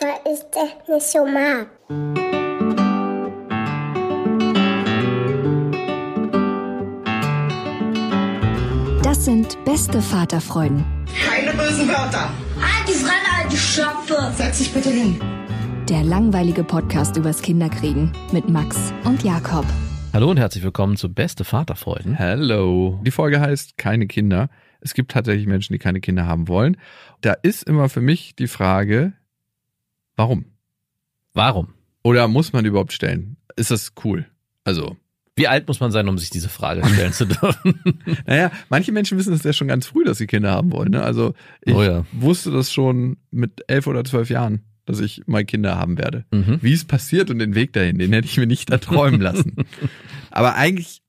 Weil ich das nicht so mag. Das sind beste Vaterfreuden. Keine bösen Wörter. Halt die Fremde, alte Schöpfe. Setz dich bitte hin. Der langweilige Podcast übers Kinderkriegen mit Max und Jakob. Hallo und herzlich willkommen zu Beste Vaterfreuden. Hallo. Die Folge heißt Keine Kinder. Es gibt tatsächlich Menschen, die keine Kinder haben wollen. Da ist immer für mich die Frage, warum? Warum? Oder muss man überhaupt stellen? Ist das cool? Also. Wie alt muss man sein, um sich diese Frage stellen zu dürfen? naja, manche Menschen wissen es ja schon ganz früh, dass sie Kinder haben wollen. Ne? Also ich oh ja. wusste das schon mit elf oder zwölf Jahren dass ich mal Kinder haben werde. Mhm. Wie es passiert und den Weg dahin, den hätte ich mir nicht erträumen lassen. aber eigentlich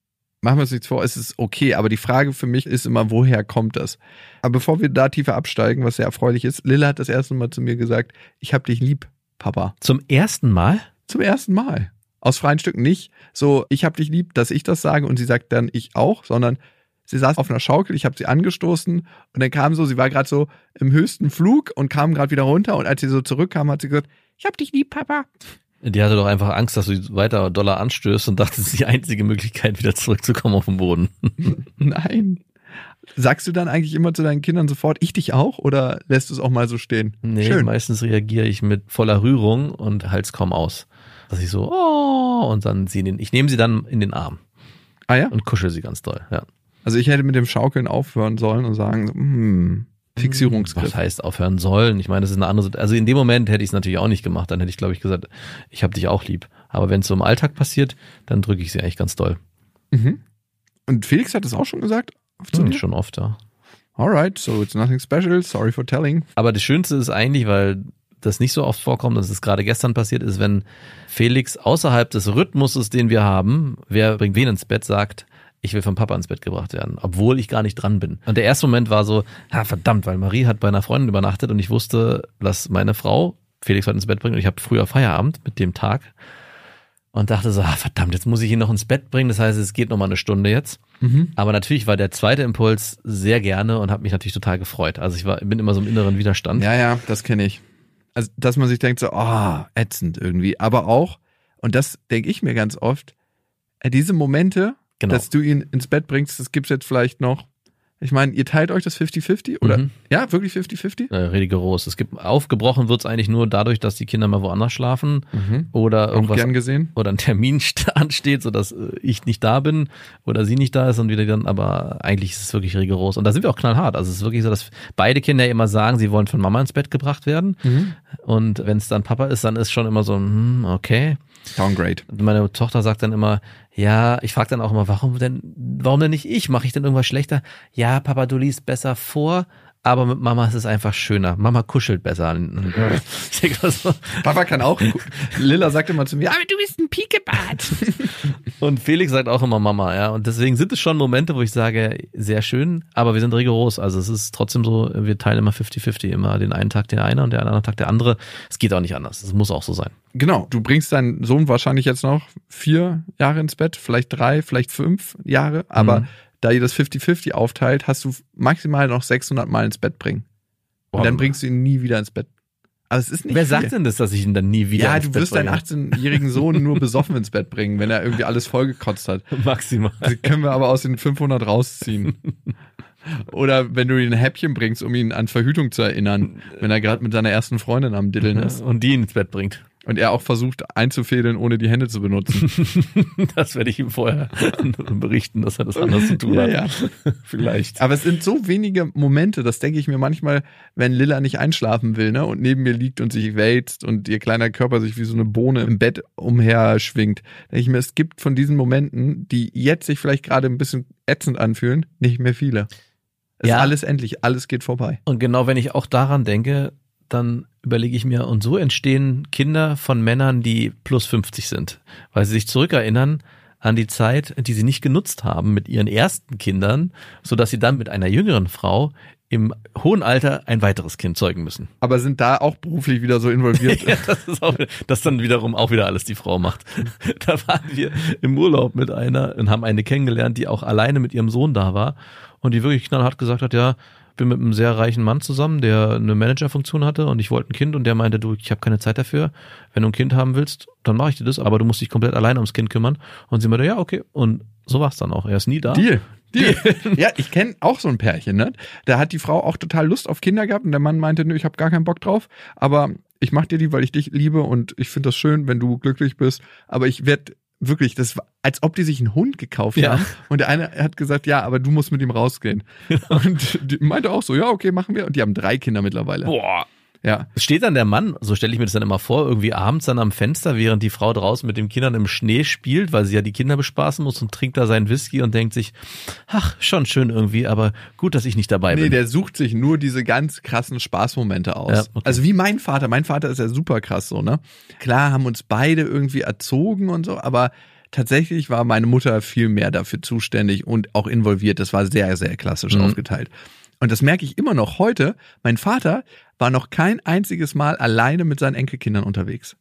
machen wir uns nichts vor, es ist okay. Aber die Frage für mich ist immer, woher kommt das? Aber bevor wir da tiefer absteigen, was sehr erfreulich ist, Lilla hat das erste Mal zu mir gesagt, ich hab dich lieb, Papa. Zum ersten Mal? Zum ersten Mal. Aus freien Stücken nicht so, ich hab dich lieb, dass ich das sage und sie sagt dann ich auch, sondern sie saß auf einer Schaukel, ich habe sie angestoßen und dann kam so, sie war gerade so im höchsten Flug und kam gerade wieder runter und als sie so zurückkam, hat sie gesagt, ich hab dich lieb, Papa. Die hatte doch einfach Angst, dass du weiter Dollar anstößt und dachte, das ist die einzige Möglichkeit, wieder zurückzukommen auf den Boden. Nein. Sagst du dann eigentlich immer zu deinen Kindern sofort, ich dich auch, oder lässt du es auch mal so stehen? Nee, Schön. meistens reagiere ich mit voller Rührung und halt's kaum aus. Dass ich so, oh, und dann sie den, ich nehme sie dann in den Arm. Ah ja? Und kuschel sie ganz doll, ja. Also ich hätte mit dem Schaukeln aufhören sollen und sagen, hm, Fixierungsgriff. Was heißt aufhören sollen? Ich meine, das ist eine andere, also in dem Moment hätte ich es natürlich auch nicht gemacht. Dann hätte ich, glaube ich, gesagt, ich habe dich auch lieb. Aber wenn es so im Alltag passiert, dann drücke ich sie eigentlich ganz doll. Mhm. Und Felix hat das auch schon gesagt? Hm, schon oft, ja. Alright, so it's nothing special. Sorry for telling. Aber das Schönste ist eigentlich, weil das nicht so oft vorkommt, dass es gerade gestern passiert ist, wenn Felix außerhalb des Rhythmuses, den wir haben, wer bringt wen ins Bett, sagt, ich will vom Papa ins Bett gebracht werden, obwohl ich gar nicht dran bin. Und der erste Moment war so, ja verdammt, weil Marie hat bei einer Freundin übernachtet und ich wusste, dass meine Frau Felix heute ins Bett bringt und ich habe früher Feierabend mit dem Tag und dachte so, ah, verdammt, jetzt muss ich ihn noch ins Bett bringen. Das heißt, es geht noch mal eine Stunde jetzt. Mhm. Aber natürlich war der zweite Impuls sehr gerne und habe mich natürlich total gefreut. Also ich war, bin immer so im inneren Widerstand. Ja, ja, das kenne ich. Also, dass man sich denkt so, oh, ätzend irgendwie. Aber auch, und das denke ich mir ganz oft, äh, diese Momente, Genau. Dass du ihn ins Bett bringst, das gibt's jetzt vielleicht noch. Ich meine, ihr teilt euch das 50-50 oder? Mhm. Ja, wirklich 50-50? Äh, rigoros. Es gibt, aufgebrochen wird's eigentlich nur dadurch, dass die Kinder mal woanders schlafen mhm. oder irgendwas. gern gesehen. Oder ein Termin ansteht, sodass äh, ich nicht da bin oder sie nicht da ist und wieder dann, aber eigentlich ist es wirklich rigoros. Und da sind wir auch knallhart. Also es ist wirklich so, dass beide Kinder immer sagen, sie wollen von Mama ins Bett gebracht werden. Mhm. Und wenn es dann Papa ist, dann ist schon immer so, hm, okay. Downgrade. Meine Tochter sagt dann immer, ja, ich frage dann auch immer, warum denn, warum denn nicht ich? Mache ich denn irgendwas schlechter? Ja, Papa, du liest besser vor, aber mit Mama ist es einfach schöner. Mama kuschelt besser. Papa kann auch. Lilla sagt immer zu mir, aber du bist ein Pikebart. Und Felix sagt auch immer Mama, ja. Und deswegen sind es schon Momente, wo ich sage, sehr schön, aber wir sind rigoros. Also es ist trotzdem so, wir teilen immer 50-50, immer den einen Tag der eine und den anderen Tag der andere. Es geht auch nicht anders. Es muss auch so sein. Genau. Du bringst deinen Sohn wahrscheinlich jetzt noch vier Jahre ins Bett, vielleicht drei, vielleicht fünf Jahre, aber mhm da ihr das 50-50 aufteilt, hast du maximal noch 600 Mal ins Bett bringen. Und dann bringst du ihn nie wieder ins Bett. Also es ist nicht Wer viel. sagt denn das, dass ich ihn dann nie wieder Ja, du wirst deinen 18-jährigen Sohn nur besoffen ins Bett bringen, wenn er irgendwie alles vollgekotzt hat. Maximal. Das können wir aber aus den 500 rausziehen. Oder wenn du ihn ein Häppchen bringst, um ihn an Verhütung zu erinnern, wenn er gerade mit seiner ersten Freundin am Diddeln ist. Und die ihn ins Bett bringt. Und er auch versucht einzufädeln, ohne die Hände zu benutzen. Das werde ich ihm vorher berichten, dass er das anders zu tun hat. Ja, Vielleicht. Aber es sind so wenige Momente, das denke ich mir manchmal, wenn Lilla nicht einschlafen will, ne, und neben mir liegt und sich wälzt und ihr kleiner Körper sich wie so eine Bohne im Bett umherschwingt. Denke ich mir, es gibt von diesen Momenten, die jetzt sich vielleicht gerade ein bisschen ätzend anfühlen, nicht mehr viele. Es Ja. ist alles endlich, alles geht vorbei. Und genau wenn ich auch daran denke, dann überlege ich mir, und so entstehen Kinder von Männern, die plus 50 sind, weil sie sich zurückerinnern an die Zeit, die sie nicht genutzt haben mit ihren ersten Kindern, so dass sie dann mit einer jüngeren Frau im hohen Alter ein weiteres Kind zeugen müssen. Aber sind da auch beruflich wieder so involviert. Ja, das ist auch, das dann wiederum auch wieder alles die Frau macht. Da waren wir im Urlaub mit einer und haben eine kennengelernt, die auch alleine mit ihrem Sohn da war und die wirklich knallhart gesagt hat, ja, bin mit einem sehr reichen Mann zusammen, der eine Managerfunktion hatte und ich wollte ein Kind und der meinte, du, ich habe keine Zeit dafür. Wenn du ein Kind haben willst, dann mache ich dir das, aber du musst dich komplett alleine ums Kind kümmern. Und sie meinte, ja, okay. Und so war's dann auch. Er ist nie da. Deal. Deal. ja, ich kenne auch so ein Pärchen, ne? Da hat die Frau auch total Lust auf Kinder gehabt und der Mann meinte, nö, ich habe gar keinen Bock drauf, aber ich mach dir die, weil ich dich liebe und ich finde das schön, wenn du glücklich bist, aber ich werde wirklich, das war, als ob die sich einen Hund gekauft Ja. haben und der eine hat gesagt, ja, aber du musst mit ihm rausgehen. Und die meinte auch so, ja, okay, machen wir und die haben drei Kinder mittlerweile. Boah. Ja. Steht dann der Mann, so stelle ich mir das dann immer vor, irgendwie abends dann am Fenster, während die Frau draußen mit den Kindern im Schnee spielt, weil sie ja die Kinder bespaßen muss und trinkt da seinen Whisky und denkt sich, ach, schon schön irgendwie, aber gut, dass ich nicht dabei Nee, bin. der sucht sich nur diese ganz krassen Spaßmomente aus. Ja, okay. Also wie mein Vater. Mein Vater ist ja super krass so, ne? Klar haben uns beide irgendwie erzogen und so, aber tatsächlich war meine Mutter viel mehr dafür zuständig und auch involviert. Das war sehr, sehr klassisch Mhm. aufgeteilt. Und das merke ich immer noch heute. Mein Vater war noch kein einziges Mal alleine mit seinen Enkelkindern unterwegs.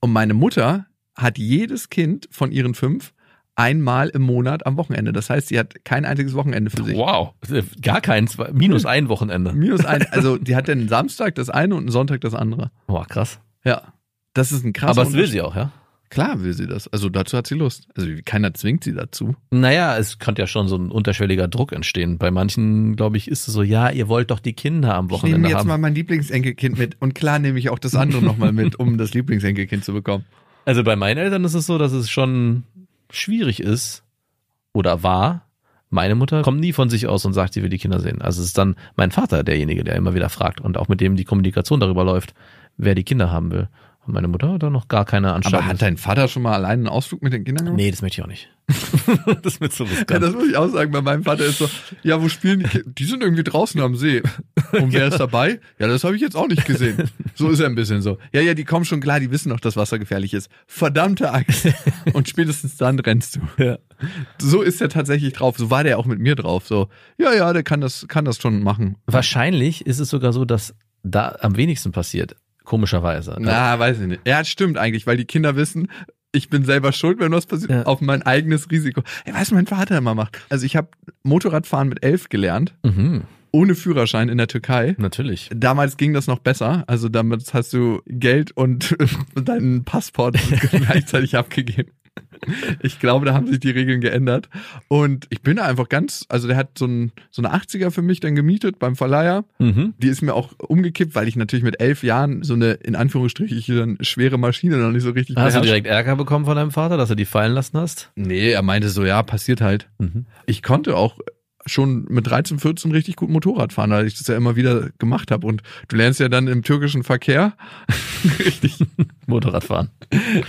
Und meine Mutter hat jedes Kind von ihren fünf einmal im Monat am Wochenende. Das heißt, sie hat kein einziges Wochenende für sich. Wow, gar keins, minus ein Wochenende. Minus ein, also die hat dann Samstag das eine und einen Sonntag das andere. Boah, krass. Ja. Das ist ein krasser aber es will sie auch, ja? Klar will sie das. Also dazu hat sie Lust. Also keiner zwingt sie dazu. Naja, es könnte ja schon so ein unterschwelliger Druck entstehen. Bei manchen, glaube ich, ist es so, ja, ihr wollt doch die Kinder am Ich nehme Wochenende jetzt haben. mal mein Lieblingsenkelkind mit und klar nehme ich auch das andere nochmal mit, um das Lieblingsenkelkind zu bekommen. Also bei meinen Eltern ist es so, dass es schon schwierig ist oder war. Meine Mutter kommt nie von sich aus und sagt, sie will die Kinder sehen. Also es ist dann mein Vater derjenige, der immer wieder fragt und auch mit dem die Kommunikation darüber läuft, wer die Kinder haben will. Meine Mutter hat da noch gar keine Anstalt. Aber hat dein Vater schon mal alleine einen Ausflug mit den Kindern gemacht? Nee, das möchte ich auch nicht. das ist zu Ja, riskant. das muss ich auch sagen. Bei meinem Vater ist so, ja, wo spielen die Kinder? Die sind irgendwie draußen am See. Und wer ist dabei? Ja, das habe ich jetzt auch nicht gesehen. So ist er ein bisschen so. Ja, ja, die kommen schon klar, die wissen doch, dass Wasser gefährlich ist. Verdammte Axt. Und spätestens dann rennst du. Ja. So ist er tatsächlich drauf. So war der auch mit mir drauf. So, ja, ja, der kann das, kann das schon machen. Wahrscheinlich ist es sogar so, dass da am wenigsten passiert. Komischerweise. Na, weiß ich nicht. Ja, stimmt eigentlich, weil die Kinder wissen, ich bin selber schuld, wenn was passiert, Ja. auf mein eigenes Risiko. Ey, du, mein Vater immer macht. Also ich habe Motorradfahren mit elf gelernt, Mhm, ohne Führerschein in der Türkei. natürlich. Damals ging das noch besser. Also damit hast du Geld und deinen Passport gleichzeitig abgegeben. Ich glaube, da haben sich die Regeln geändert. Und ich bin da einfach ganz, also der hat so, ein, so eine 80er für mich dann gemietet beim Verleiher. Mhm. Die ist mir auch umgekippt, weil ich natürlich mit elf Jahren so eine, in Anführungsstrichen, schwere Maschine noch nicht so richtig Hast du direkt Ärger bekommen von deinem Vater, dass er die fallen lassen hast? Nee, er meinte so, ja, passiert halt. Mhm. Ich konnte auch schon mit 13, 14 richtig gut Motorrad fahren, weil ich das ja immer wieder gemacht habe. Und du lernst ja dann im türkischen Verkehr richtig. Motorradfahren.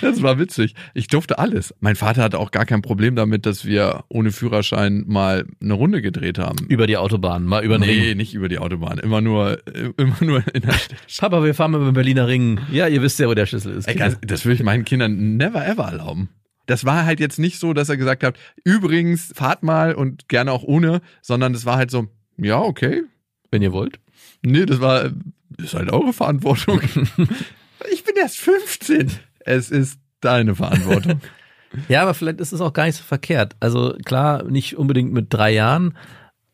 Das war witzig. Ich durfte alles. Mein Vater hatte auch gar kein Problem damit, dass wir ohne Führerschein mal eine Runde gedreht haben. Über die Autobahn, mal über den nee, Ring. nicht über die Autobahn. Immer nur, äh, immer nur in der Stadt. Papa, wir fahren über den Berliner Ring. Ja, ihr wisst ja, wo der Schlüssel ist. Ey, das würde ich meinen Kindern never ever erlauben. Das war halt jetzt nicht so, dass er gesagt hat, übrigens, fahrt mal und gerne auch ohne, sondern das war halt so, ja, okay. Wenn ihr wollt. Nee, das war, ist halt eure Verantwortung. ich bin erst 15. Es ist deine Verantwortung. Ja, aber vielleicht ist es auch gar nicht so verkehrt. Also klar, nicht unbedingt mit drei Jahren,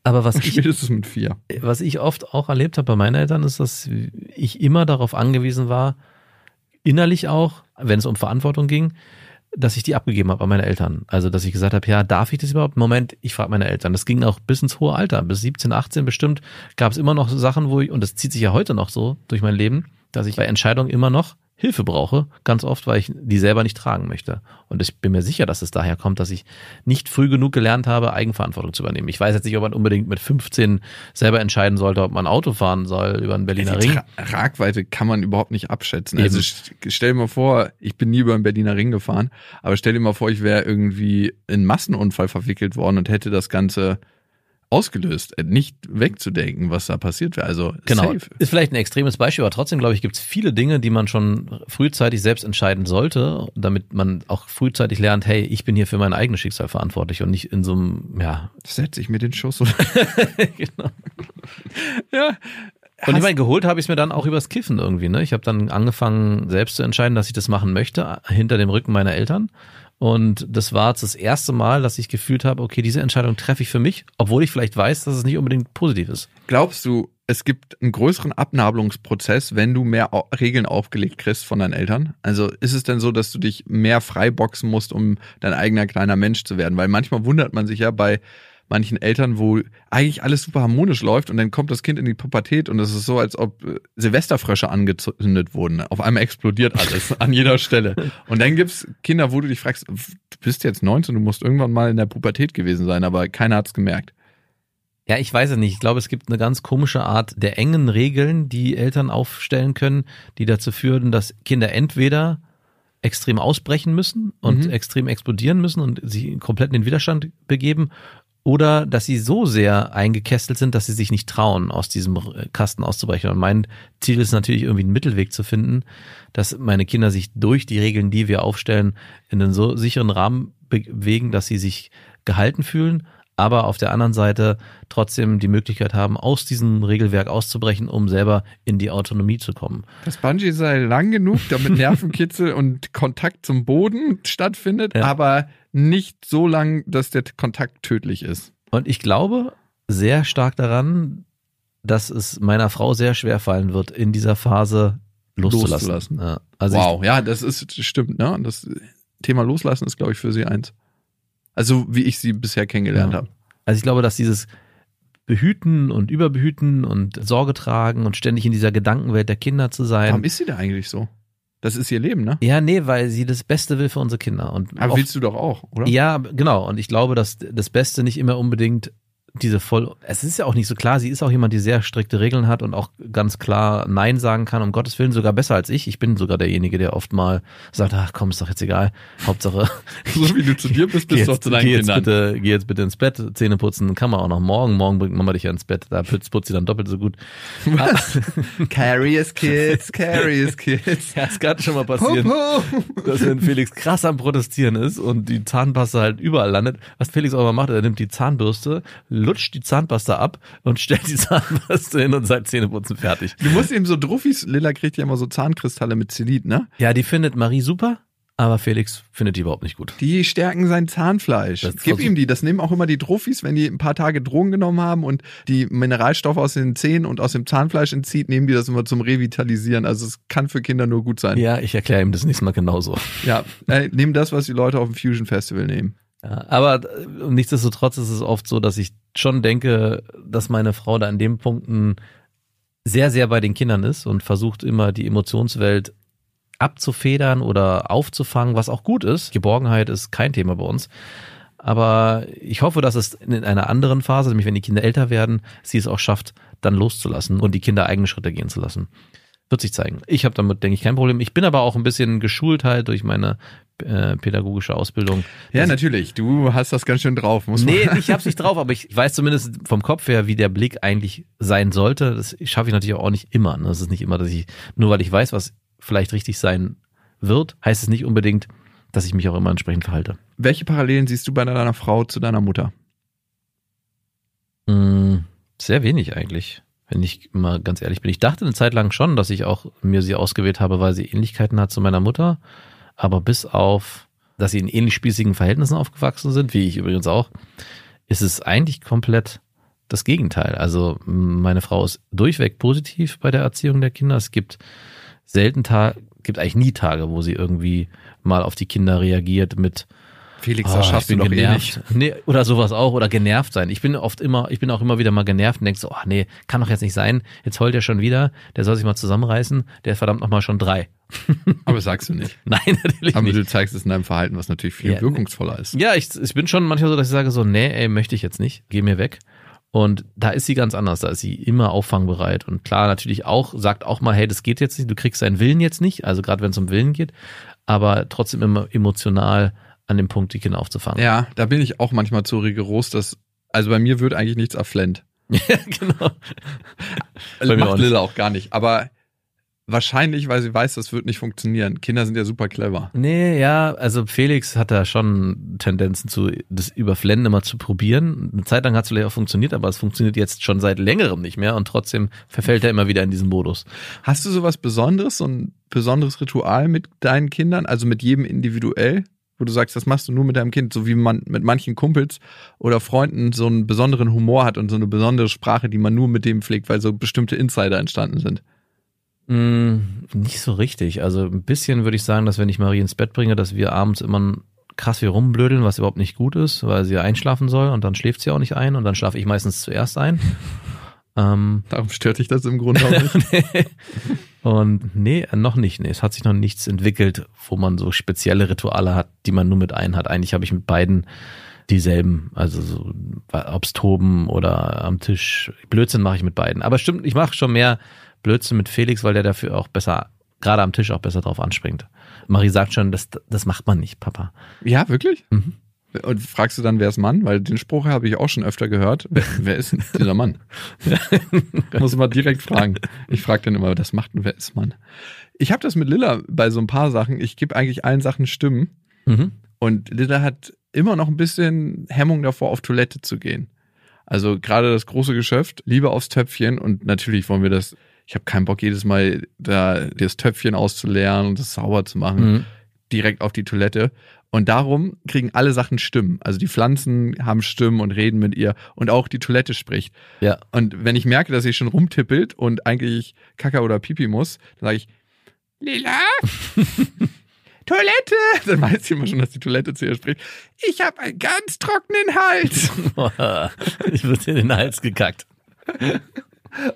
aber was ich, mit vier. was ich oft auch erlebt habe bei meinen Eltern, ist, dass ich immer darauf angewiesen war, innerlich auch, wenn es um Verantwortung ging, dass ich die abgegeben habe an meine Eltern. Also, dass ich gesagt habe, ja, darf ich das überhaupt? Moment, ich frage meine Eltern. Das ging auch bis ins hohe Alter. Bis 17, 18 bestimmt gab es immer noch Sachen, wo ich, und das zieht sich ja heute noch so durch mein Leben, dass ich bei Entscheidungen immer noch Hilfe brauche, ganz oft, weil ich die selber nicht tragen möchte. Und ich bin mir sicher, dass es daher kommt, dass ich nicht früh genug gelernt habe, Eigenverantwortung zu übernehmen. Ich weiß jetzt nicht, ob man unbedingt mit 15 selber entscheiden sollte, ob man Auto fahren soll über den Berliner Die Ring. Tra Tragweite kann man überhaupt nicht abschätzen. Eben. Also st- stell dir mal vor, ich bin nie über den Berliner Ring gefahren, aber stell dir mal vor, ich wäre irgendwie in einen Massenunfall verwickelt worden und hätte das Ganze ausgelöst. Äh, Nicht wegzudenken, was da passiert wäre. Also Genau. safe. Ist vielleicht ein extremes Beispiel, aber trotzdem, glaube ich, gibt es viele Dinge, die man schon frühzeitig selbst entscheiden sollte, damit man auch frühzeitig lernt, hey, ich bin hier für mein eigenes Schicksal verantwortlich und nicht in so einem, ja, Setz ich mir den Schuss oder? genau. ja. Und ich meine, geholt habe ich es mir dann auch übers Kiffen irgendwie. Ne? Ich habe dann angefangen, selbst zu entscheiden, dass ich das machen möchte, hinter dem Rücken meiner Eltern. Und das war das erste Mal, dass ich gefühlt habe, okay, diese Entscheidung treffe ich für mich, obwohl ich vielleicht weiß, dass es nicht unbedingt positiv ist. Glaubst du, es gibt einen größeren Abnabelungsprozess, wenn du mehr Regeln aufgelegt kriegst von deinen Eltern? Also ist es denn so, dass du dich mehr freiboxen musst, um dein eigener kleiner Mensch zu werden? Weil manchmal wundert man sich ja bei manchen Eltern, wo eigentlich alles super harmonisch läuft und dann kommt das Kind in die Pubertät und es ist so, als ob äh, Silvesterfrösche angezündet wurden. Auf einmal explodiert alles an jeder Stelle. Und dann gibt's Kinder, wo du dich fragst, du bist jetzt 19, du musst irgendwann mal in der Pubertät gewesen sein, aber keiner hat's gemerkt. Ja, ich weiß es nicht. Ich glaube, es gibt eine ganz komische Art der engen Regeln, die Eltern aufstellen können, die dazu führen, dass Kinder entweder extrem ausbrechen müssen und Mhm. extrem explodieren müssen und sich komplett in den Widerstand begeben oder dass sie so sehr eingekesselt sind, dass sie sich nicht trauen, aus diesem Kasten auszubrechen. Und mein Ziel ist natürlich irgendwie einen Mittelweg zu finden, dass meine Kinder sich durch die Regeln, die wir aufstellen, in einen so sicheren Rahmen bewegen, dass sie sich gehalten fühlen, aber auf der anderen Seite trotzdem die Möglichkeit haben, aus diesem Regelwerk auszubrechen, um selber in die Autonomie zu kommen. Das Bungee sei lang genug, damit Nervenkitzel und Kontakt zum Boden stattfindet, Ja. aber nicht so lang, dass der Kontakt tödlich ist. Und ich glaube sehr stark daran, dass es meiner Frau sehr schwer fallen wird, in dieser Phase loszulassen. Loszulassen. Ja, also wow, ja, das ist stimmt, ne? Das Thema Loslassen ist, glaube ich, für sie eins. Also wie ich sie bisher kennengelernt Ja. habe. Also ich glaube, dass dieses Behüten und Überbehüten und Sorge tragen und ständig in dieser Gedankenwelt der Kinder zu sein. Warum ist sie da eigentlich so? Das ist ihr Leben, ne? ja, nee, weil sie das Beste will für unsere Kinder. Und Aber oft- willst du doch auch, oder? Ja, genau. Und ich glaube, dass das Beste nicht immer unbedingt diese voll. Es ist ja auch nicht so klar. Sie ist auch jemand, die sehr strikte Regeln hat und auch ganz klar Nein sagen kann. Um Gottes Willen sogar besser als ich. Ich bin sogar derjenige, der oft mal sagt, ach komm, ist doch jetzt egal. Hauptsache. So wie du zu dir bist, bist du auch zu deinen geh, jetzt Kindern. bitte, geh jetzt bitte ins Bett. Zähne putzen kann man auch noch morgen. Morgen bringt Mama dich ja ins Bett. Da putzt, putzt sie dann doppelt so gut. Carious Kids, Carious Kids. Ja, es kann schon mal passieren. dass wenn Felix krass am Protestieren ist und die Zahnpasta halt überall landet, was Felix auch mal macht, er nimmt die Zahnbürste, lutscht die Zahnpasta ab und stellt die Zahnbürste hin und sagt Zähneputzen fertig. Du musst ihm so Druffis, Lilla kriegt ja immer so Zahnkristalle mit Zelit, ne? Ja, die findet Marie super, aber Felix findet die überhaupt nicht gut. Die stärken sein Zahnfleisch. Das Gib ihm die. Das nehmen auch immer die Druffis, wenn die ein paar Tage Drogen genommen haben und die Mineralstoffe aus den Zähnen und aus dem Zahnfleisch entzieht, nehmen die das immer zum Revitalisieren. Also es kann für Kinder nur gut sein. Ja, ich erkläre ihm das nächste Mal genauso. Ja, äh, nehmen das, was die Leute auf dem Fusion Festival nehmen. Ja, aber äh, nichtsdestotrotz ist es oft so, dass ich schon denke, dass meine Frau da in den Punkten sehr, sehr bei den Kindern ist und versucht immer die Emotionswelt abzufedern oder aufzufangen, was auch gut ist. Geborgenheit ist kein Thema bei uns. Aber ich hoffe, dass es in einer anderen Phase, nämlich wenn die Kinder älter werden, sie es auch schafft, dann loszulassen und die Kinder eigene Schritte gehen zu lassen. Wird sich zeigen. Ich habe damit, denke ich, kein Problem. Ich bin aber auch ein bisschen geschult halt durch meine äh, pädagogische Ausbildung. Ja, natürlich. Du hast das ganz schön drauf, muss man. Nee, ich hab's nicht drauf, aber ich weiß zumindest vom Kopf her, wie der Blick eigentlich sein sollte. Das schaffe ich natürlich auch nicht immer. Ne? Das ist nicht immer, dass ich, nur weil ich weiß, was vielleicht richtig sein wird, heißt es nicht unbedingt, dass ich mich auch immer entsprechend verhalte. Welche Parallelen siehst du bei deiner Frau zu deiner Mutter? Mm, sehr wenig eigentlich, wenn ich mal ganz ehrlich bin. Ich dachte eine Zeit lang schon, dass ich auch mir sie ausgewählt habe, weil sie Ähnlichkeiten hat zu meiner Mutter. Aber bis auf, dass sie in ähnlich spießigen Verhältnissen aufgewachsen sind, wie ich übrigens auch, ist es eigentlich komplett das Gegenteil. Also meine Frau ist durchweg positiv bei der Erziehung der Kinder. Es gibt selten Tage, gibt eigentlich nie Tage, wo sie irgendwie mal auf die Kinder reagiert mit Felix, Oh, das ich schaffst du bin doch eh genervt. nicht. Nee, oder sowas auch. Oder genervt sein. Ich bin oft immer, ich bin auch immer wieder mal genervt und denk so, ach nee, kann doch jetzt nicht sein. Jetzt heult er schon wieder. Der soll sich mal zusammenreißen. Der ist verdammt nochmal schon drei. Aber sagst du nicht. Nein, natürlich Aber nicht. du zeigst es in deinem Verhalten, was natürlich viel Ja. wirkungsvoller ist. Ja, ich, ich bin schon manchmal so, dass ich sage so, nee, ey, möchte ich jetzt nicht. Geh mir weg. Und da ist sie ganz anders. Da ist sie immer auffangbereit. Und klar, natürlich auch, sagt auch mal, hey, das geht jetzt nicht. Du kriegst deinen Willen jetzt nicht. Also gerade wenn es um Willen geht. Aber trotzdem immer emotional an dem Punkt, die Kinder aufzufangen. Ja, da bin ich auch manchmal zu rigoros, dass, also bei mir wird eigentlich nichts erflennt. Ja, genau. Bei mir auch Macht nicht. Lilla auch gar nicht. Aber wahrscheinlich, weil sie weiß, das wird nicht funktionieren. Kinder sind ja super clever. Nee, ja, also Felix hat da schon Tendenzen zu, das über Flennen immer zu probieren. Eine Zeit lang hat es vielleicht auch funktioniert, aber es funktioniert jetzt schon seit längerem nicht mehr und trotzdem verfällt er immer wieder in diesen Modus. Hast du sowas Besonderes, so ein besonderes Ritual mit deinen Kindern, also mit jedem individuell? Wo du sagst, das machst du nur mit deinem Kind, so wie man mit manchen Kumpels oder Freunden so einen besonderen Humor hat und so eine besondere Sprache, die man nur mit dem pflegt, weil so bestimmte Insider entstanden sind. Mm, nicht so richtig. Also ein bisschen würde ich sagen, dass wenn ich Marie ins Bett bringe, dass wir abends immer krass viel rumblödeln, was überhaupt nicht gut ist, weil sie einschlafen soll und dann schläft sie auch nicht ein und dann schlafe ich meistens zuerst ein. ähm, Darum stört dich das im Grunde auch nicht. Und nee, noch nicht. Nee, es hat sich noch nichts entwickelt, wo man so spezielle Rituale hat, die man nur mit einem hat. Eigentlich habe ich mit beiden dieselben. Also so, ob's toben oder am Tisch. Blödsinn mache ich mit beiden. Aber stimmt, ich mache schon mehr Blödsinn mit Felix, weil der dafür auch besser, gerade am Tisch auch besser drauf anspringt. Marie sagt schon, das, das macht man nicht, Papa. Ja, wirklich? Mhm. Und fragst du dann, wer ist Mann? Weil den Spruch habe ich auch schon öfter gehört. Wer, wer ist denn dieser Mann? Muss man direkt fragen. Ich frage dann immer, das macht ein Wer ist Mann? Ich habe das mit Lilla bei so ein paar Sachen. Ich gebe eigentlich allen Sachen Stimmen. Mhm. Und Lilla hat immer noch ein bisschen Hemmung davor, auf Toilette zu gehen. Also gerade das große Geschäft, lieber aufs Töpfchen und natürlich wollen wir das. Ich habe keinen Bock, jedes Mal da das Töpfchen auszuleeren und das sauber zu machen Mhm. direkt auf die Toilette. Und darum kriegen alle Sachen Stimmen. Also die Pflanzen haben Stimmen und reden mit ihr und auch die Toilette spricht. Ja. Und wenn ich merke, dass sie schon rumtippelt und eigentlich Kaka oder Pipi muss, dann sage ich, Lila, Toilette. Dann weiß sie immer schon, dass die Toilette zu ihr spricht. Ich habe einen ganz trockenen Hals. ich würde in den Hals gekackt.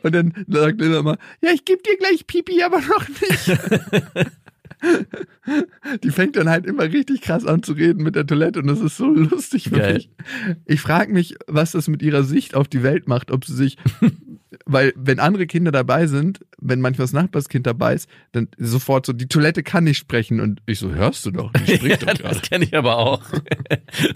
Und dann sagt Lila immer, ja, ich gebe dir gleich Pipi, aber noch nicht. Die fängt dann halt immer richtig krass an zu reden mit der Toilette und das ist so lustig für mich. Ich frage mich, was das mit ihrer Sicht auf die Welt macht, ob sie sich, weil wenn andere Kinder dabei sind, wenn manchmal das Nachbarskind dabei ist, dann sofort so, die Toilette kann nicht sprechen und ich so, hörst du doch, die spricht Ja, doch das gerade. kenne ich aber auch.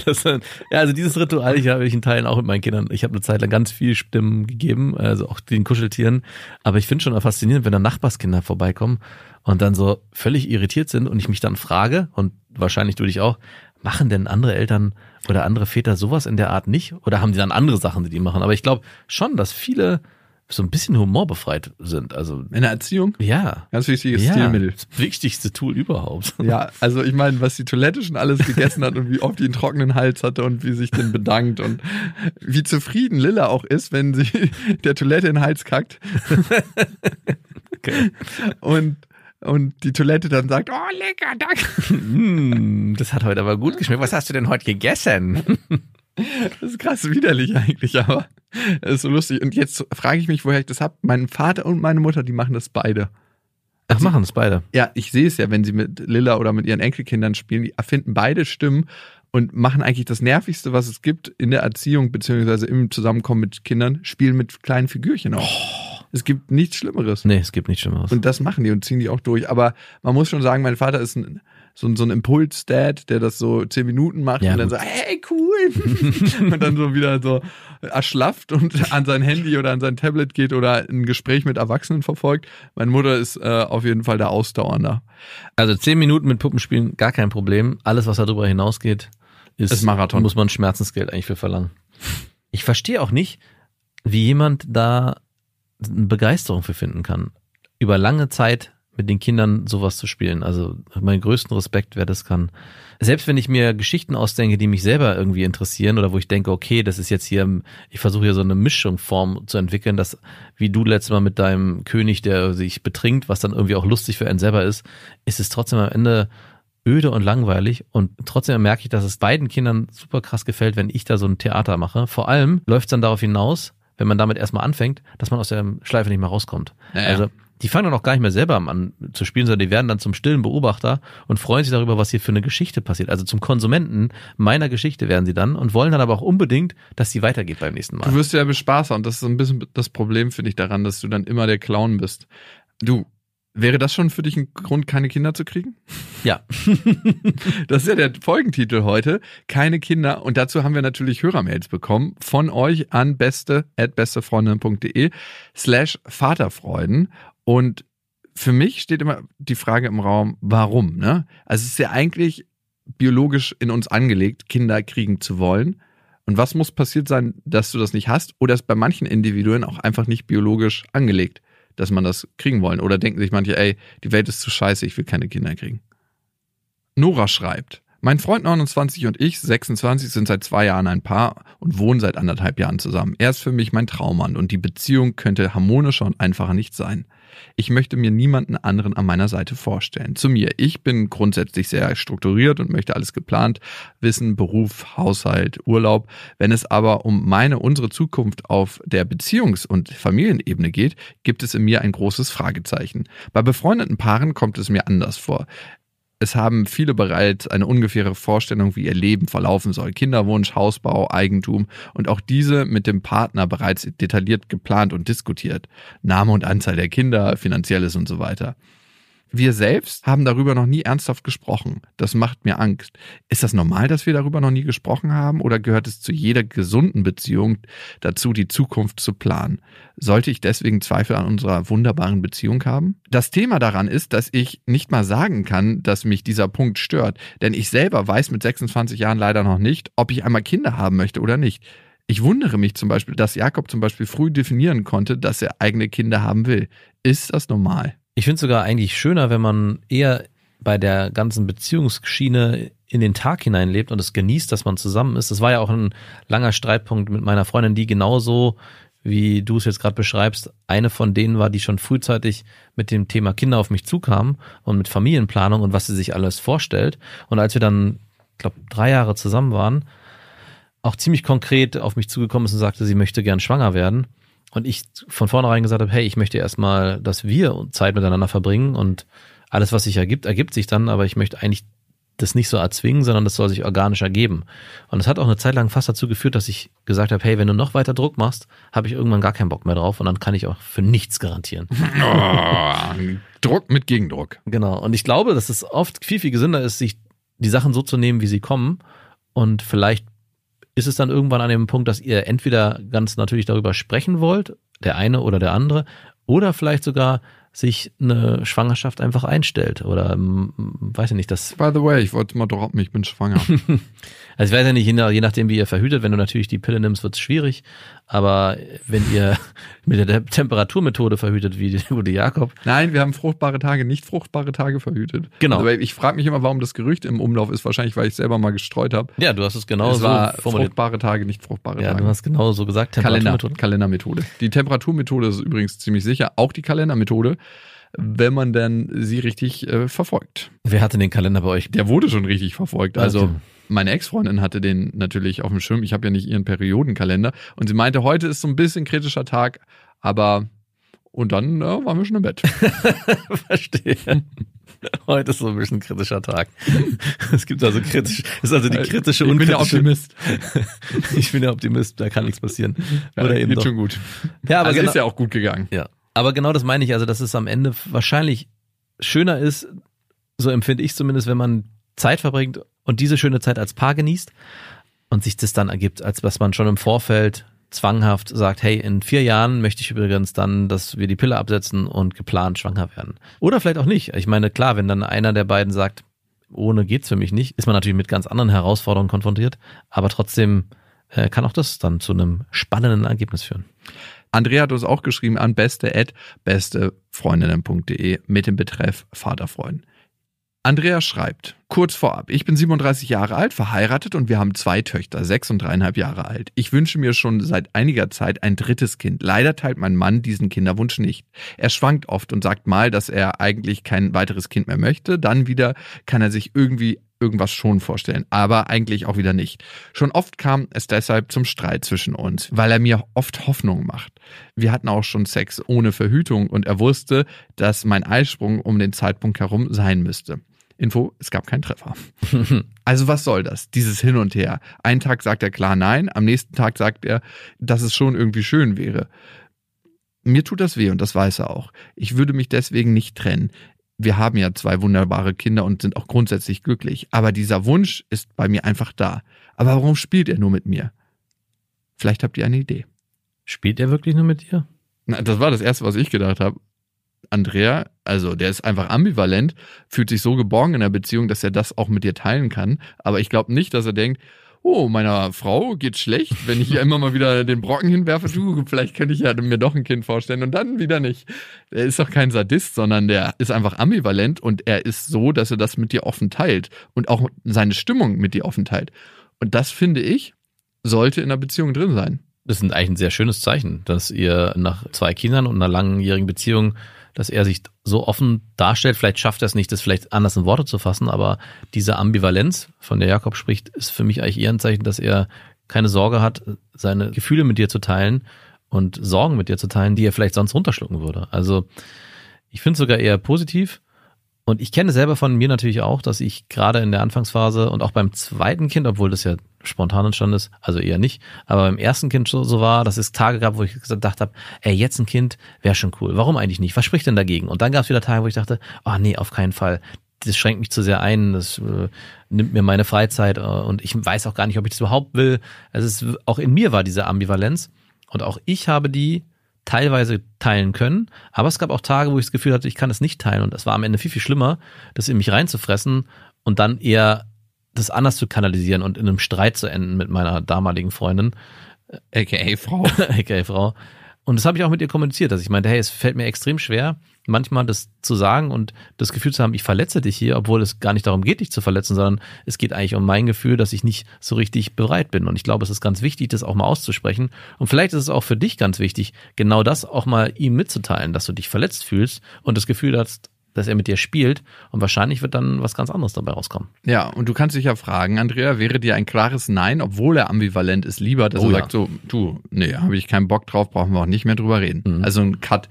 Das, ja, also dieses Ritual, ich habe ich in Teilen auch mit meinen Kindern. Ich habe eine Zeit lang ganz viel Stimmen gegeben, also auch den Kuscheltieren. Aber ich finde schon faszinierend, wenn da Nachbarskinder vorbeikommen und dann so völlig irritiert sind und ich mich dann frage, und wahrscheinlich du dich auch, machen denn andere Eltern oder andere Väter sowas in der Art nicht? Oder haben die dann andere Sachen, die die machen? Aber ich glaube schon, dass viele so ein bisschen humorbefreit sind. Also In der Erziehung, ja. ganz wichtiges ja, Stilmittel. das wichtigste Tool überhaupt. Ja, also ich meine, was die Toilette schon alles gegessen hat und wie oft die einen trockenen Hals hatte und wie sich den bedankt und wie zufrieden Lilla auch ist, wenn sie der Toilette in den Hals kackt Okay. und, und die Toilette dann sagt, oh lecker, danke. Mm, das hat heute aber gut geschmeckt. Was hast du denn heute gegessen? Das ist krass widerlich eigentlich, aber das ist so lustig. Und jetzt frage ich mich, woher ich das hab. Mein Vater und meine Mutter, die machen das beide. Ach, machen es beide. Ja, ich sehe es ja, wenn sie mit Lilla oder mit ihren Enkelkindern spielen, die erfinden beide Stimmen und machen eigentlich das Nervigste, was es gibt in der Erziehung beziehungsweise im Zusammenkommen mit Kindern, spielen mit kleinen Figürchen auch. Es gibt nichts Schlimmeres. Nee, es gibt nichts Schlimmeres. Und das machen die und ziehen die auch durch. Aber man muss schon sagen, mein Vater ist ein, so, ein- so ein Impuls-Dad, der das so zehn Minuten macht Ja, und dann gut. so, hey, cool. und dann so wieder so erschlafft und an sein Handy oder an sein Tablet geht oder ein Gespräch mit Erwachsenen verfolgt. Meine Mutter ist äh, auf jeden Fall der Ausdauernder. Also zehn Minuten mit Puppen spielen, gar kein Problem. Alles, was darüber hinausgeht, ist, Ist Marathon. muss man Schmerzensgeld eigentlich für verlangen. Ich verstehe auch nicht, wie jemand da eine Begeisterung für finden kann. Über lange Zeit mit den Kindern sowas zu spielen. Also meinen größten Respekt, wer das kann. Selbst wenn ich mir Geschichten ausdenke, die mich selber irgendwie interessieren oder wo ich denke, okay, das ist jetzt hier, ich versuche hier so eine Mischungsform zu entwickeln, dass wie du letztes Mal mit deinem König, der sich betrinkt, was dann irgendwie auch lustig für einen selber ist, ist es trotzdem am Ende öde und langweilig und trotzdem merke ich, dass es beiden Kindern super krass gefällt, wenn ich da so ein Theater mache. Vor allem läuft es dann darauf hinaus, wenn man damit erstmal anfängt, dass man aus der Schleife nicht mehr rauskommt. Ja. Also die fangen dann auch gar nicht mehr selber an zu spielen, sondern die werden dann zum stillen Beobachter und freuen sich darüber, was hier für eine Geschichte passiert. Also zum Konsumenten meiner Geschichte werden sie dann und wollen dann aber auch unbedingt, dass sie weitergeht beim nächsten Mal. Du wirst ja bespaßer und das ist so ein bisschen das Problem, finde ich, daran, dass du dann immer der Clown bist. Du, wäre das schon für dich ein Grund, keine Kinder zu kriegen? Ja. Das ist ja der Folgentitel heute. Keine Kinder. Und dazu haben wir natürlich Hörermails bekommen von euch an beste at bestefreundin.de slash Vaterfreuden. Und für mich steht immer die Frage im Raum, warum? Ne? Also es ist ja eigentlich biologisch in uns angelegt, Kinder kriegen zu wollen. Und was muss passiert sein, dass du das nicht hast? Oder ist bei manchen Individuen auch einfach nicht biologisch angelegt, dass man das kriegen wollen? Oder denken sich manche, ey, die Welt ist zu scheiße, ich will keine Kinder kriegen. Nora schreibt, mein Freund 29 und ich, 26, sind seit zwei Jahren ein Paar und wohnen seit anderthalb Jahren zusammen. Er ist für mich mein Traummann und die Beziehung könnte harmonischer und einfacher nicht sein. Ich möchte mir niemanden anderen an meiner Seite vorstellen. Zu mir, ich bin grundsätzlich sehr strukturiert und möchte alles geplant wissen, Beruf, Haushalt, Urlaub. Wenn es aber um meine, unsere Zukunft auf der Beziehungs- und Familienebene geht, gibt es in mir ein großes Fragezeichen. Bei befreundeten Paaren kommt es mir anders vor. Es haben viele bereits eine ungefähre Vorstellung, wie ihr Leben verlaufen soll. Kinderwunsch, Hausbau, Eigentum und auch diese mit dem Partner bereits detailliert geplant und diskutiert. Name und Anzahl der Kinder, finanzielles und so weiter. Wir selbst haben darüber noch nie ernsthaft gesprochen. Das macht mir Angst. Ist das normal, dass wir darüber noch nie gesprochen haben oder gehört es zu jeder gesunden Beziehung dazu, die Zukunft zu planen? Sollte ich deswegen Zweifel an unserer wunderbaren Beziehung haben? Das Thema daran ist, dass ich nicht mal sagen kann, dass mich dieser Punkt stört, denn ich selber weiß mit 26 Jahren leider noch nicht, ob ich einmal Kinder haben möchte oder nicht. Ich wundere mich zum Beispiel, dass Jakob zum Beispiel früh definieren konnte, dass er eigene Kinder haben will. Ist das normal? Ich finde es sogar eigentlich schöner, wenn man eher bei der ganzen Beziehungsschiene in den Tag hineinlebt und es genießt, dass man zusammen ist. Das war ja auch ein langer Streitpunkt mit meiner Freundin, die genauso, wie du es jetzt gerade beschreibst, eine von denen war, die schon frühzeitig mit dem Thema Kinder auf mich zukam und mit Familienplanung und was sie sich alles vorstellt. Und als wir dann, glaube drei Jahre zusammen waren, auch ziemlich konkret auf mich zugekommen ist und sagte, sie möchte gern schwanger werden und ich von vornherein gesagt habe, hey, ich möchte erstmal, dass wir Zeit miteinander verbringen und alles, was sich ergibt, ergibt sich dann, aber ich möchte eigentlich das nicht so erzwingen, sondern das soll sich organisch ergeben. Und es hat auch eine Zeit lang fast dazu geführt, dass ich gesagt habe, hey, wenn du noch weiter Druck machst, habe ich irgendwann gar keinen Bock mehr drauf und dann kann ich auch für nichts garantieren. Oh, Druck mit Gegendruck. Genau. Und ich glaube, dass es oft viel, viel gesünder ist, sich die Sachen so zu nehmen, wie sie kommen und vielleicht ist es dann irgendwann an dem Punkt, dass ihr entweder ganz natürlich darüber sprechen wollt, der eine oder der andere, oder vielleicht sogar sich eine Schwangerschaft einfach einstellt oder ähm, weiß ich nicht, das. By the way, ich wollte mal droppen, ich bin schwanger. Also ich weiß ja nicht, je, nach, je nachdem wie ihr verhütet, wenn du natürlich die Pille nimmst, wird es schwierig. Aber wenn ihr mit der Temperaturmethode verhütet, wie der gute Jakob. Nein, wir haben fruchtbare Tage, nicht fruchtbare Tage verhütet. Genau. Aber ich frage mich immer, warum das Gerücht im Umlauf ist. Wahrscheinlich, weil ich selber mal gestreut habe. Ja, du hast es genau es so war formuliert. fruchtbare Tage, nicht fruchtbare Ja, Tage. du hast genau so gesagt. Kalender, Temperaturmethode. Kalendermethode. Die Temperaturmethode ist übrigens ziemlich sicher. Auch die Kalendermethode, wenn man dann sie richtig äh, verfolgt. Wer hatte den Kalender bei euch? Der wurde schon richtig verfolgt. Also. Meine Ex-Freundin hatte den natürlich auf dem Schirm. Ich habe ja nicht ihren Periodenkalender. Und sie meinte, heute ist so ein bisschen kritischer Tag, aber und dann äh, waren wir schon im Bett. Verstehe. Heute ist so ein bisschen kritischer Tag. Es gibt also kritisch, ist also die kritische ich bin der Optimist. Ich bin der Optimist, da kann nichts passieren. Ja, Oder eben geht doch. schon gut. Ja, aber also genau, ist ja auch gut gegangen. ja. Aber genau das meine ich, also dass es am Ende wahrscheinlich schöner ist, so empfinde ich zumindest, wenn man Zeit verbringt und diese schöne Zeit als Paar genießt und sich das dann ergibt, als was man schon im Vorfeld zwanghaft sagt, hey, in vier Jahren möchte ich übrigens dann, dass wir die Pille absetzen und geplant schwanger werden. Oder vielleicht auch nicht. Ich meine, klar, wenn dann einer der beiden sagt, ohne geht's für mich nicht, ist man natürlich mit ganz anderen Herausforderungen konfrontiert, aber trotzdem äh, kann auch das dann zu einem spannenden Ergebnis führen. Andrea hat uns auch geschrieben an beste@bestefreundinnen.de mit dem Betreff Vaterfreuden. Andrea schreibt, kurz vorab, ich bin 37 Jahre alt, verheiratet und wir haben zwei Töchter, sechs und dreieinhalb Jahre alt. Ich wünsche mir schon seit einiger Zeit ein drittes Kind. Leider teilt mein Mann diesen Kinderwunsch nicht. Er schwankt oft und sagt mal, dass er eigentlich kein weiteres Kind mehr möchte, dann wieder kann er sich irgendwie irgendwas schon vorstellen, aber eigentlich auch wieder nicht. Schon oft kam es deshalb zum Streit zwischen uns, weil er mir oft Hoffnung macht. Wir hatten auch schon Sex ohne Verhütung und er wusste, dass mein Eisprung um den Zeitpunkt herum sein müsste. Info, es gab keinen Treffer. also was soll das? Dieses Hin und Her. Einen Tag sagt er klar nein, am nächsten Tag sagt er, dass es schon irgendwie schön wäre. Mir tut das weh und das weiß er auch. Ich würde mich deswegen nicht trennen. Wir haben ja zwei wunderbare Kinder und sind auch grundsätzlich glücklich. Aber dieser Wunsch ist bei mir einfach da. Aber warum spielt er nur mit mir? Vielleicht habt ihr eine Idee. Spielt er wirklich nur mit dir? Na, das war das Erste, was ich gedacht habe. Andrea, also der ist einfach ambivalent, fühlt sich so geborgen in der Beziehung, dass er das auch mit dir teilen kann. Aber ich glaube nicht, dass er denkt, oh, meiner Frau geht's schlecht, wenn ich ihr immer mal wieder den Brocken hinwerfe, du, vielleicht könnte ich ja mir doch ein Kind vorstellen und dann wieder nicht. Er ist doch kein Sadist, sondern der ist einfach ambivalent und er ist so, dass er das mit dir offen teilt und auch seine Stimmung mit dir offen teilt. Und das finde ich, sollte in der Beziehung drin sein. Das ist eigentlich ein sehr schönes Zeichen, dass ihr nach zwei Kindern und einer langjährigen Beziehung dass er sich so offen darstellt. Vielleicht schafft er es nicht, das vielleicht anders in Worte zu fassen, aber diese Ambivalenz, von der Jakob spricht, ist für mich eigentlich eher ein Zeichen, dass er keine Sorge hat, seine Gefühle mit dir zu teilen und Sorgen mit dir zu teilen, die er vielleicht sonst runterschlucken würde. Also ich finde es sogar eher positiv. Und ich kenne selber von mir natürlich auch, dass ich gerade in der Anfangsphase und auch beim zweiten Kind, obwohl das ja spontan entstanden ist, also eher nicht, aber beim ersten Kind so, war, dass es Tage gab, wo ich gedacht habe, ey, jetzt ein Kind wäre schon cool. Warum eigentlich nicht? Was spricht denn dagegen? Und dann gab es wieder Tage, wo ich dachte, oh nee, auf keinen Fall. Das schränkt mich zu sehr ein, das äh, nimmt mir meine Freizeit äh, und ich weiß auch gar nicht, ob ich das überhaupt will. Also es ist, auch in mir war diese Ambivalenz und auch ich habe die teilweise teilen können, aber es gab auch Tage, wo ich das Gefühl hatte, ich kann es nicht teilen und es war am Ende viel, viel schlimmer, das in mich reinzufressen und dann eher das anders zu kanalisieren und in einem Streit zu enden mit meiner damaligen Freundin. AKA Frau. AKA Frau. Und das habe ich auch mit ihr kommuniziert, dass ich meinte, hey, es fällt mir extrem schwer, manchmal das zu sagen und das Gefühl zu haben, ich verletze dich hier, obwohl es gar nicht darum geht, dich zu verletzen, sondern es geht eigentlich um mein Gefühl, dass ich nicht so richtig bereit bin. Und ich glaube, es ist ganz wichtig, das auch mal auszusprechen. Und vielleicht ist es auch für dich ganz wichtig, genau das auch mal ihm mitzuteilen, dass du dich verletzt fühlst und das Gefühl hast, dass er mit dir spielt und wahrscheinlich wird dann was ganz anderes dabei rauskommen. Ja, und du kannst dich ja fragen, Andrea, wäre dir ein klares Nein, obwohl er ambivalent ist, lieber, dass oh, er sagt so, du, nee, habe ich keinen Bock drauf, brauchen wir auch nicht mehr drüber reden. Mhm. Also ein Cut.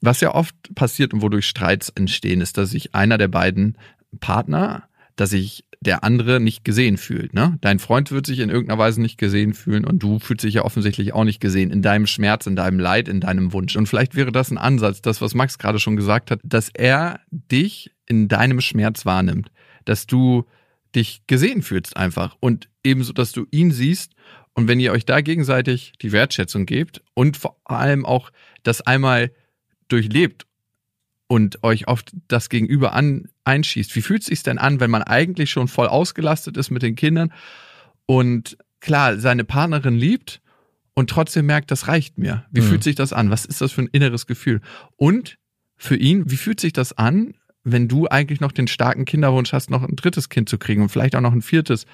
Was ja oft passiert und wodurch Streits entstehen, ist, dass sich einer der beiden Partner, dass sich der andere nicht gesehen fühlt. Ne? Dein Freund wird sich in irgendeiner Weise nicht gesehen fühlen und du fühlst dich ja offensichtlich auch nicht gesehen in deinem Schmerz, in deinem Leid, in deinem Wunsch. Und vielleicht wäre das ein Ansatz, das, was Max gerade schon gesagt hat, dass er dich in deinem Schmerz wahrnimmt, dass du dich gesehen fühlst einfach und ebenso, dass du ihn siehst und wenn ihr euch da gegenseitig die Wertschätzung gebt und vor allem auch das einmal durchlebt und euch oft das Gegenüber an, einschießt. Wie fühlt es sich denn an, wenn man eigentlich schon voll ausgelastet ist mit den Kindern und klar, seine Partnerin liebt und trotzdem merkt, das reicht mir. Wie mhm. fühlt sich das an? Was ist das für ein inneres Gefühl? Und für ihn, wie fühlt sich das an, wenn du eigentlich noch den starken Kinderwunsch hast, noch ein drittes Kind zu kriegen und vielleicht auch noch ein viertes?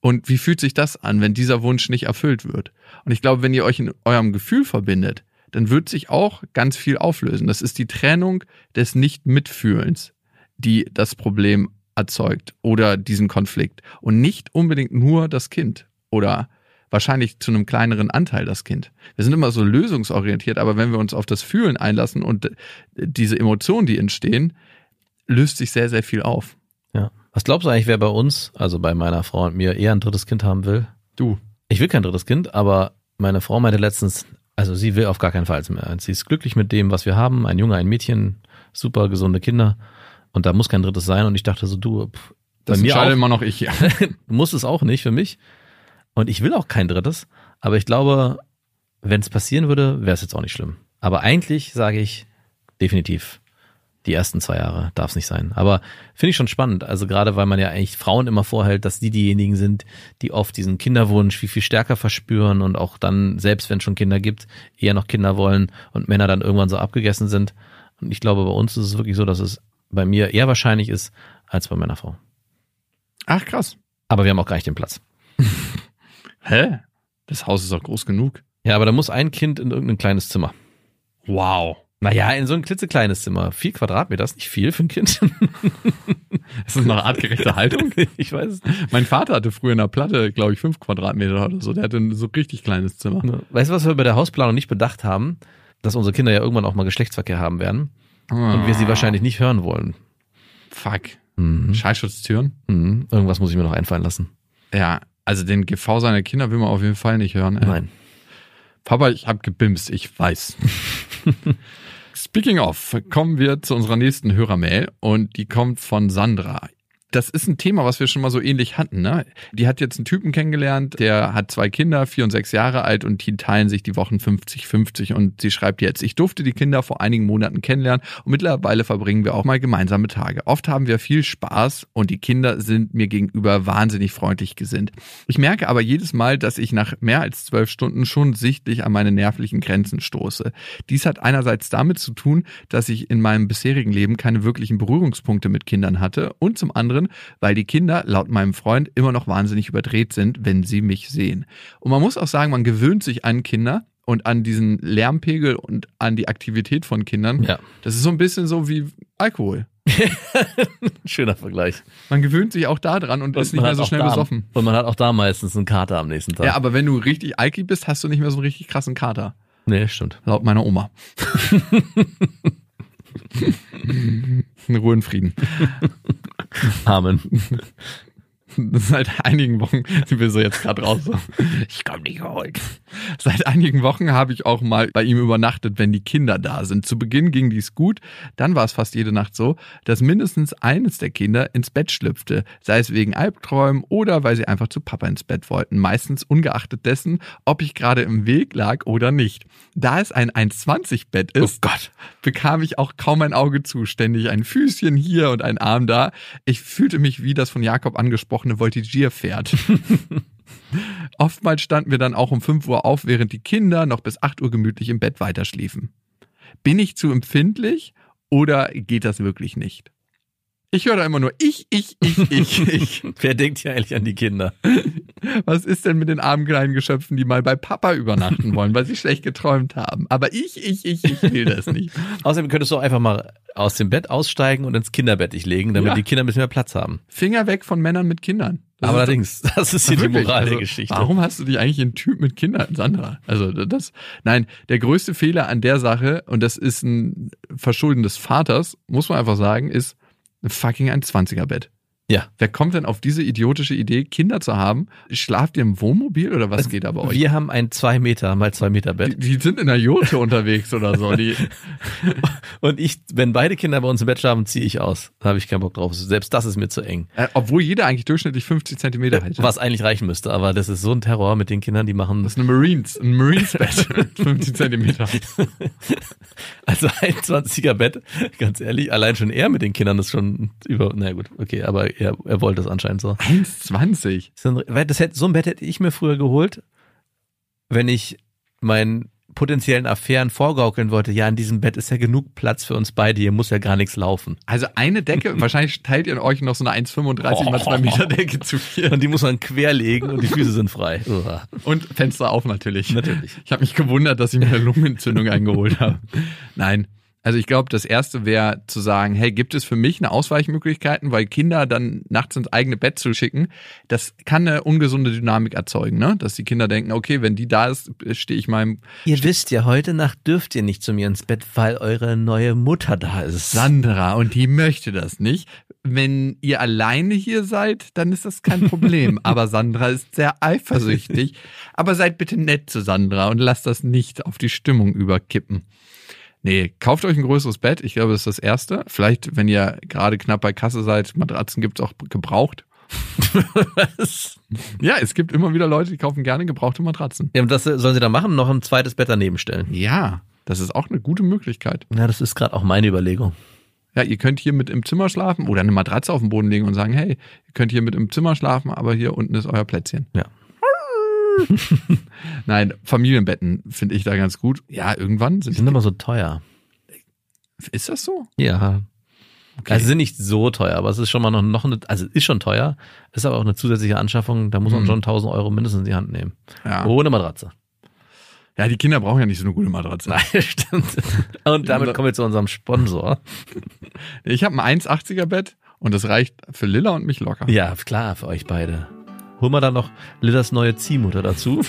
Und wie fühlt sich das an, wenn dieser Wunsch nicht erfüllt wird? Und ich glaube, wenn ihr euch in eurem Gefühl verbindet, dann wird sich auch ganz viel auflösen. Das ist die Trennung des Nicht-Mitfühlens, die das Problem erzeugt oder diesen Konflikt. Und nicht unbedingt nur das Kind oder wahrscheinlich zu einem kleineren Anteil das Kind. Wir sind immer so lösungsorientiert, aber wenn wir uns auf das Fühlen einlassen und diese Emotionen, die entstehen, löst sich sehr, sehr viel auf. Ja. Was glaubst du eigentlich, wer bei uns, also bei meiner Frau und mir, eher ein drittes Kind haben will? Du. Ich will kein drittes Kind, aber meine Frau meinte letztens, also sie will auf gar keinen Fall mehr. Sie ist glücklich mit dem, was wir haben. Ein Junge, ein Mädchen, super gesunde Kinder. Und da muss kein drittes sein. Und ich dachte so, du, pff, das entscheide immer noch ich, ja. muss es auch nicht für mich. Und ich will auch kein drittes. Aber ich glaube, wenn es passieren würde, wäre es jetzt auch nicht schlimm. Aber eigentlich sage ich definitiv Die ersten zwei Jahre darf es nicht sein. Aber finde ich schon spannend. Also gerade weil man ja eigentlich Frauen immer vorhält, dass die diejenigen sind, die oft diesen Kinderwunsch viel, viel stärker verspüren und auch dann, selbst wenn es schon Kinder gibt, eher noch Kinder wollen und Männer dann irgendwann so abgegessen sind. Und ich glaube, bei uns ist es wirklich so, dass es bei mir eher wahrscheinlich ist als bei meiner Frau. Ach, krass. Aber wir haben auch gar nicht den Platz. Hä? Das Haus ist doch groß genug. Ja, aber da muss ein Kind in irgendein kleines Zimmer. Wow. Naja, in so ein klitzekleines Zimmer. Vier Quadratmeter ist nicht viel für ein Kind. Ist das noch artgerechte Haltung? ich weiß es. Mein Vater hatte früher in der Platte, glaube ich, fünf Quadratmeter oder so. Der hatte ein so richtig kleines Zimmer. Weißt du, was wir bei der Hausplanung nicht bedacht haben? Dass unsere Kinder ja irgendwann auch mal Geschlechtsverkehr haben werden und wir sie wahrscheinlich nicht hören wollen. Fuck. Mhm. Schallschutztüren? Mhm. Irgendwas muss ich mir noch einfallen lassen. Ja, also den GV seiner Kinder will man auf jeden Fall nicht hören. ey. Nein. Papa, ich hab gebimst, ich weiß. Speaking of, kommen wir zu unserer nächsten Hörermail und die kommt von Sandra. Das ist ein Thema, was wir schon mal so ähnlich hatten. Ne? Die hat jetzt einen Typen kennengelernt, der hat zwei Kinder, vier und sechs Jahre alt und die teilen sich die Wochen 50-50 und sie schreibt jetzt, ich durfte die Kinder vor einigen Monaten kennenlernen und mittlerweile verbringen wir auch mal gemeinsame Tage. Oft haben wir viel Spaß und die Kinder sind mir gegenüber wahnsinnig freundlich gesinnt. Ich merke aber jedes Mal, dass ich nach mehr als zwölf Stunden schon sichtlich an meine nervlichen Grenzen stoße. Dies hat einerseits damit zu tun, dass ich in meinem bisherigen Leben keine wirklichen Berührungspunkte mit Kindern hatte und zum anderen, weil die Kinder laut meinem Freund immer noch wahnsinnig überdreht sind, wenn sie mich sehen. Und man muss auch sagen, man gewöhnt sich an Kinder und an diesen Lärmpegel und an die Aktivität von Kindern. Ja. Das ist so ein bisschen so wie Alkohol. Schöner Vergleich. Man gewöhnt sich auch daran und ist nicht mehr so schnell da, besoffen. Und man hat auch da meistens einen Kater am nächsten Tag. Ja, aber wenn du richtig alki bist, hast du nicht mehr so einen richtig krassen Kater. Nee, stimmt. Laut meiner Oma. Ruhe und Frieden. Amen. Seit einigen Wochen sind wir so jetzt gerade raus. So. Ich komme nicht heute. Seit einigen Wochen habe ich auch mal bei ihm übernachtet, wenn die Kinder da sind. Zu Beginn ging dies gut, dann war es fast jede Nacht so, dass mindestens eines der Kinder ins Bett schlüpfte, sei es wegen Albträumen oder weil sie einfach zu Papa ins Bett wollten, meistens ungeachtet dessen, ob ich gerade im Weg lag oder nicht. Da es ein 1,20 Bett ist, Oh Gott. bekam ich auch kaum ein Auge zu, ständig ein Füßchen hier und ein Arm da. Ich fühlte mich wie das von Jakob angesprochene Voltigierpferd. Oftmals standen wir dann auch um 5 Uhr auf, während die Kinder noch bis 8 Uhr gemütlich im Bett weiterschliefen. Bin ich zu empfindlich oder geht das wirklich nicht? Ich höre da immer nur ich, ich, ich, ich, ich. Wer denkt hier eigentlich an die Kinder? Was ist denn mit den armen kleinen Geschöpfen, die mal bei Papa übernachten wollen, weil sie schlecht geträumt haben? Aber ich, ich, ich, ich will das nicht. Außerdem könntest du auch einfach mal aus dem Bett aussteigen und ins Kinderbett dich legen, damit Ja. die Kinder ein bisschen mehr Platz haben. Finger weg von Männern mit Kindern. Das ist Allerdings, das ist hier die Wirklich, Moral der also, Geschichte. Warum hast du dich eigentlich in Typ mit Kindern, Sandra? Also das, nein, der größte Fehler an der Sache, und das ist ein Verschulden des Vaters, muss man einfach sagen, ist ein fucking 1,20er Bett. Ja. Wer kommt denn auf diese idiotische Idee, Kinder zu haben? Schlaft ihr im Wohnmobil oder was geht da bei euch? Wir haben ein zwei Meter mal zwei Meter Die, Bett. die sind in der Jote unterwegs oder so. Die, Und ich, wenn beide Kinder bei uns im Bett schlafen, ziehe ich aus. Da habe ich keinen Bock drauf. Selbst das ist mir zu eng. äh, obwohl jeder eigentlich durchschnittlich 50 Zentimeter hätte. Was eigentlich reichen müsste, aber das ist so ein Terror mit den Kindern, die machen Das ist eine Marines, ein Marines-Bett. 50 Zentimeter. also ein 20er Bett, ganz ehrlich, allein schon er mit den Kindern ist schon über, na gut, okay, aber er, er wollte es anscheinend so. 1,20. So ein, weil das hätte, so ein Bett hätte ich mir früher geholt, wenn ich meinen potenziellen Affären vorgaukeln wollte, ja, in diesem Bett ist ja genug Platz für uns beide, hier muss ja gar nichts laufen. Also eine Decke, wahrscheinlich teilt ihr euch noch so eine 1,35 mal 2 Meter Decke zu viel. Und die muss man querlegen und die Füße sind frei. Und Fenster auf natürlich. Natürlich. Ich habe mich gewundert, dass ich mir eine Lungenentzündung eingeholt habe. Nein. Also ich glaube, das erste wäre zu sagen, hey, gibt es für mich eine Ausweichmöglichkeiten, weil Kinder dann nachts ins eigene Bett zu schicken, das kann eine ungesunde Dynamik erzeugen, ne? Dass die Kinder denken, okay, wenn die da ist, stehe ich meinem Ihr wisst ja, heute Nacht dürft ihr nicht zu mir ins Bett, weil eure neue Mutter da ist. Sandra und die möchte das nicht. Wenn ihr alleine hier seid, dann ist das kein Problem. Aber Sandra ist sehr eifersüchtig. Aber seid bitte nett zu Sandra und lasst das nicht auf die Stimmung überkippen. Nee, kauft euch ein größeres Bett. Ich glaube, das ist das Erste. Vielleicht, wenn ihr gerade knapp bei Kasse seid, Matratzen gibt's auch gebraucht. Ja, es gibt immer wieder Leute, die kaufen gerne gebrauchte Matratzen. Ja, und das sollen sie da machen? Noch ein zweites Bett daneben stellen. Ja, das ist auch eine gute Möglichkeit. Ja, das ist gerade auch meine Überlegung. Ja, ihr könnt hier mit im Zimmer schlafen oder eine Matratze auf den Boden legen und sagen, hey, ihr könnt hier mit im Zimmer schlafen, aber hier unten ist euer Plätzchen. Ja. Nein, Familienbetten finde ich da ganz gut. Ja, irgendwann Die sind sind immer so teuer. Ist das so? Ja. Okay. Also sie sind nicht so teuer, aber es ist schon mal noch, noch eine, also ist schon teuer, ist aber auch eine zusätzliche Anschaffung, da muss man Mhm. schon 1000 Euro mindestens in die Hand nehmen. Ja. Ohne Matratze. ja, die Kinder brauchen ja nicht so eine gute Matratze. Nein, stimmt. Und damit kommen wir zu unserem Sponsor. Ich habe ein 1,80er Bett und das reicht für Lilla und mich locker. Ja, klar, für euch beide. Holen wir dann noch Lillas neue Ziehmutter dazu.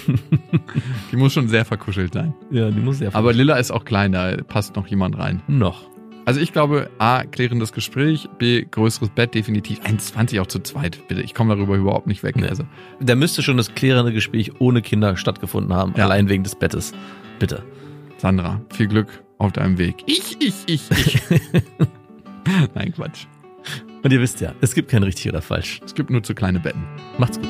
Die muss schon sehr verkuschelt sein. ja, die muss ja Aber Lilla ist auch klein, da passt noch jemand rein. noch. Also ich glaube, A, klärendes Gespräch, B, größeres Bett, definitiv. 1,20 auch zu zweit, bitte. Ich komme darüber überhaupt nicht weg. Nee. Also, Da müsste schon das klärende Gespräch ohne Kinder stattgefunden haben, Ja. allein wegen des Bettes. Bitte. Sandra, viel Glück auf deinem Weg. Ich, ich, ich, ich. Nein, Quatsch. Und ihr wisst ja, es gibt kein richtig oder falsch. Es gibt nur zu kleine Betten. Macht's gut.